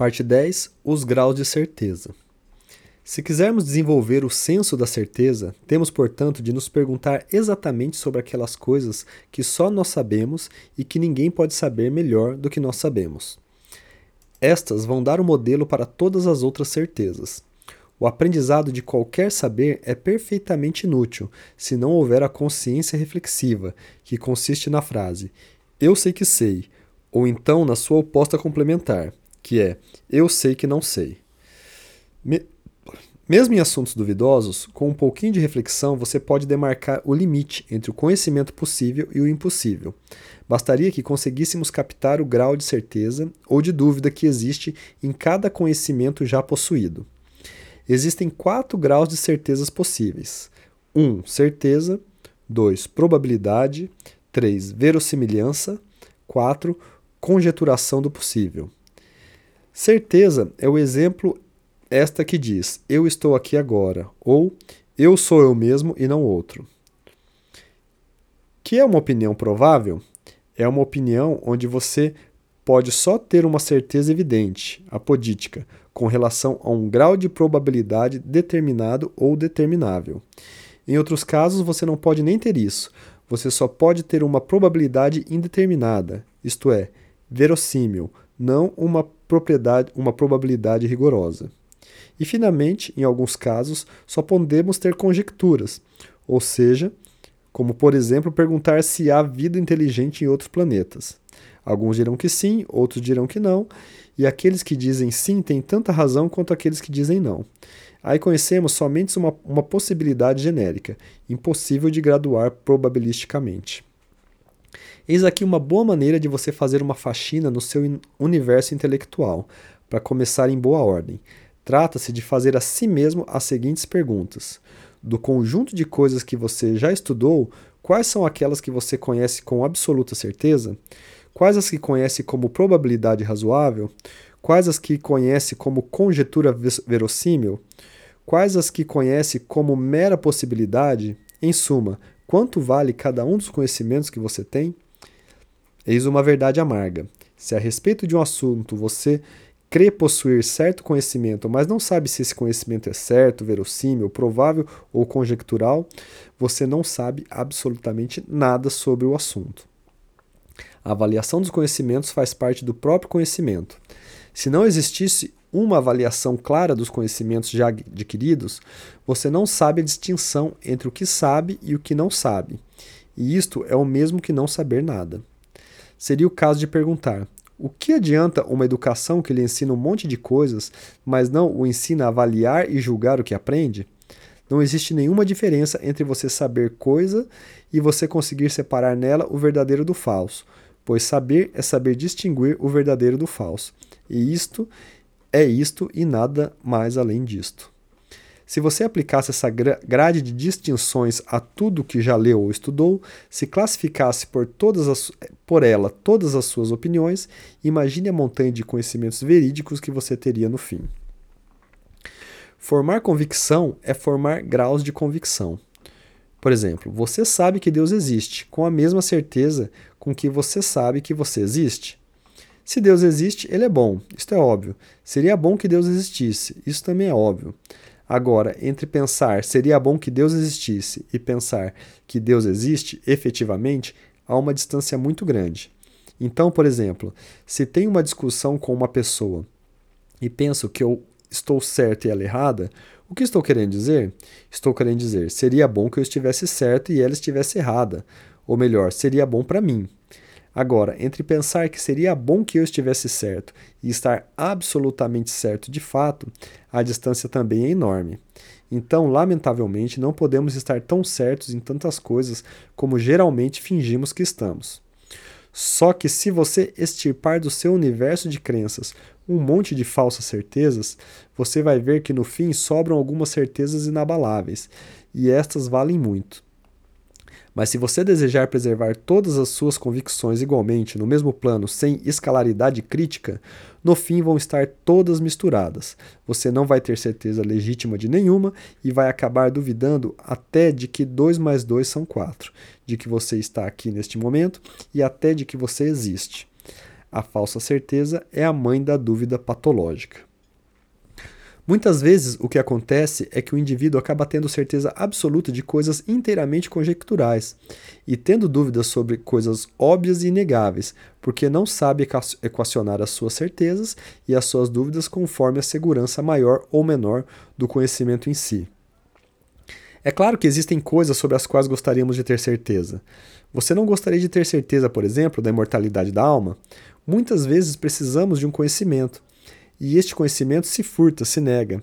Parte 10 Os graus de certeza. Se quisermos desenvolver o senso da certeza, temos, portanto, de nos perguntar exatamente sobre aquelas coisas que só nós sabemos e que ninguém pode saber melhor do que nós sabemos. Estas vão dar o um modelo para todas as outras certezas. O aprendizado de qualquer saber é perfeitamente inútil se não houver a consciência reflexiva, que consiste na frase eu sei que sei, ou então na sua oposta complementar, que é eu sei que não sei. Me mesmo em assuntos duvidosos, com um pouquinho de reflexão você pode demarcar o limite entre o conhecimento possível e o impossível. Bastaria que conseguíssemos captar o grau de certeza ou de dúvida que existe em cada conhecimento já possuído. Existem quatro graus de certezas possíveis: 1. Um, certeza. 2. Probabilidade. 3. Verossimilhança. 4. Conjeturação do possível. Certeza é o exemplo esta que diz: Eu estou aqui agora, ou Eu sou eu mesmo e não outro. Que é uma opinião provável? É uma opinião onde você pode só ter uma certeza evidente, apodítica, com relação a um grau de probabilidade determinado ou determinável. Em outros casos, você não pode nem ter isso. Você só pode ter uma probabilidade indeterminada, isto é, verossímil, não uma propriedade, uma probabilidade rigorosa. E, finalmente, em alguns casos, só podemos ter conjecturas, ou seja, como por exemplo perguntar se há vida inteligente em outros planetas. Alguns dirão que sim, outros dirão que não, e aqueles que dizem sim têm tanta razão quanto aqueles que dizem não. Aí conhecemos somente uma, uma possibilidade genérica, impossível de graduar probabilisticamente. Eis aqui uma boa maneira de você fazer uma faxina no seu universo intelectual, para começar em boa ordem. Trata-se de fazer a si mesmo as seguintes perguntas: Do conjunto de coisas que você já estudou, quais são aquelas que você conhece com absoluta certeza? Quais as que conhece como probabilidade razoável? Quais as que conhece como conjetura verossímil? Quais as que conhece como mera possibilidade? Em suma, quanto vale cada um dos conhecimentos que você tem? Eis uma verdade amarga. Se a respeito de um assunto você crê possuir certo conhecimento, mas não sabe se esse conhecimento é certo, verossímil, provável ou conjectural, você não sabe absolutamente nada sobre o assunto. A avaliação dos conhecimentos faz parte do próprio conhecimento. Se não existisse uma avaliação clara dos conhecimentos já adquiridos, você não sabe a distinção entre o que sabe e o que não sabe. E isto é o mesmo que não saber nada. Seria o caso de perguntar: o que adianta uma educação que lhe ensina um monte de coisas, mas não o ensina a avaliar e julgar o que aprende? Não existe nenhuma diferença entre você saber coisa e você conseguir separar nela o verdadeiro do falso, pois saber é saber distinguir o verdadeiro do falso. E isto é isto e nada mais além disto. Se você aplicasse essa grade de distinções a tudo que já leu ou estudou, se classificasse por, todas as, por ela todas as suas opiniões, imagine a montanha de conhecimentos verídicos que você teria no fim. Formar convicção é formar graus de convicção. Por exemplo, você sabe que Deus existe, com a mesma certeza com que você sabe que você existe. Se Deus existe, ele é bom, isto é óbvio. Seria bom que Deus existisse, isso também é óbvio. Agora, entre pensar seria bom que Deus existisse e pensar que Deus existe efetivamente, há uma distância muito grande. Então, por exemplo, se tenho uma discussão com uma pessoa e penso que eu estou certo e ela errada, o que estou querendo dizer? Estou querendo dizer, seria bom que eu estivesse certo e ela estivesse errada. Ou melhor, seria bom para mim. Agora, entre pensar que seria bom que eu estivesse certo e estar absolutamente certo de fato, a distância também é enorme. Então, lamentavelmente, não podemos estar tão certos em tantas coisas como geralmente fingimos que estamos. Só que se você extirpar do seu universo de crenças um monte de falsas certezas, você vai ver que no fim sobram algumas certezas inabaláveis, e estas valem muito. Mas se você desejar preservar todas as suas convicções igualmente no mesmo plano, sem escalaridade crítica, no fim vão estar todas misturadas. Você não vai ter certeza legítima de nenhuma e vai acabar duvidando até de que 2 mais 2 são 4, de que você está aqui neste momento e até de que você existe. A falsa certeza é a mãe da dúvida patológica. Muitas vezes o que acontece é que o indivíduo acaba tendo certeza absoluta de coisas inteiramente conjecturais e tendo dúvidas sobre coisas óbvias e inegáveis, porque não sabe equacionar as suas certezas e as suas dúvidas conforme a segurança maior ou menor do conhecimento em si. É claro que existem coisas sobre as quais gostaríamos de ter certeza. Você não gostaria de ter certeza, por exemplo, da imortalidade da alma? Muitas vezes precisamos de um conhecimento e este conhecimento se furta, se nega.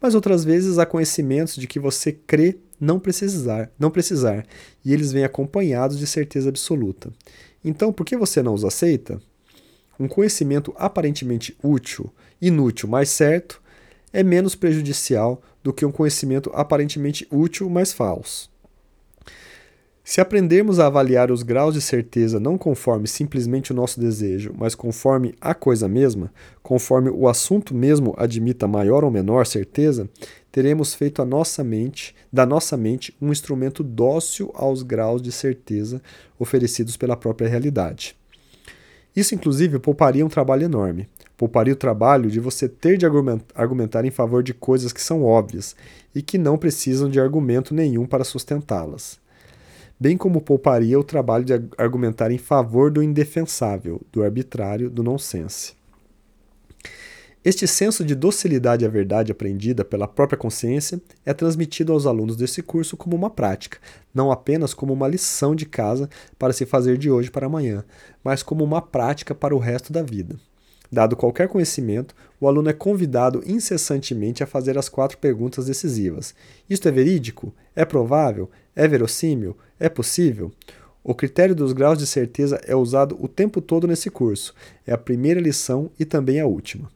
Mas outras vezes há conhecimentos de que você crê não precisar, não precisar, e eles vêm acompanhados de certeza absoluta. Então, por que você não os aceita? Um conhecimento aparentemente útil, inútil, mas certo, é menos prejudicial do que um conhecimento aparentemente útil, mas falso. Se aprendermos a avaliar os graus de certeza não conforme simplesmente o nosso desejo, mas conforme a coisa mesma, conforme o assunto mesmo admita maior ou menor certeza, teremos feito a nossa mente, da nossa mente, um instrumento dócil aos graus de certeza oferecidos pela própria realidade. Isso, inclusive, pouparia um trabalho enorme. Pouparia o trabalho de você ter de argumentar em favor de coisas que são óbvias e que não precisam de argumento nenhum para sustentá-las bem como pouparia o trabalho de argumentar em favor do indefensável, do arbitrário, do nonsense. Este senso de docilidade à verdade aprendida pela própria consciência é transmitido aos alunos desse curso como uma prática, não apenas como uma lição de casa para se fazer de hoje para amanhã, mas como uma prática para o resto da vida. Dado qualquer conhecimento, o aluno é convidado incessantemente a fazer as quatro perguntas decisivas: Isto é verídico? É provável? É verossímil? É possível? O critério dos graus de certeza é usado o tempo todo nesse curso. É a primeira lição e também a última.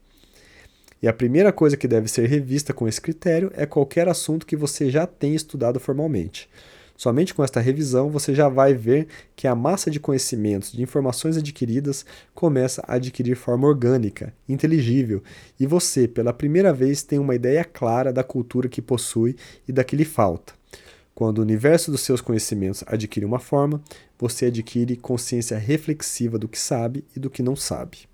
E a primeira coisa que deve ser revista com esse critério é qualquer assunto que você já tenha estudado formalmente. Somente com esta revisão você já vai ver que a massa de conhecimentos, de informações adquiridas, começa a adquirir forma orgânica, inteligível, e você, pela primeira vez, tem uma ideia clara da cultura que possui e da que lhe falta. Quando o universo dos seus conhecimentos adquire uma forma, você adquire consciência reflexiva do que sabe e do que não sabe.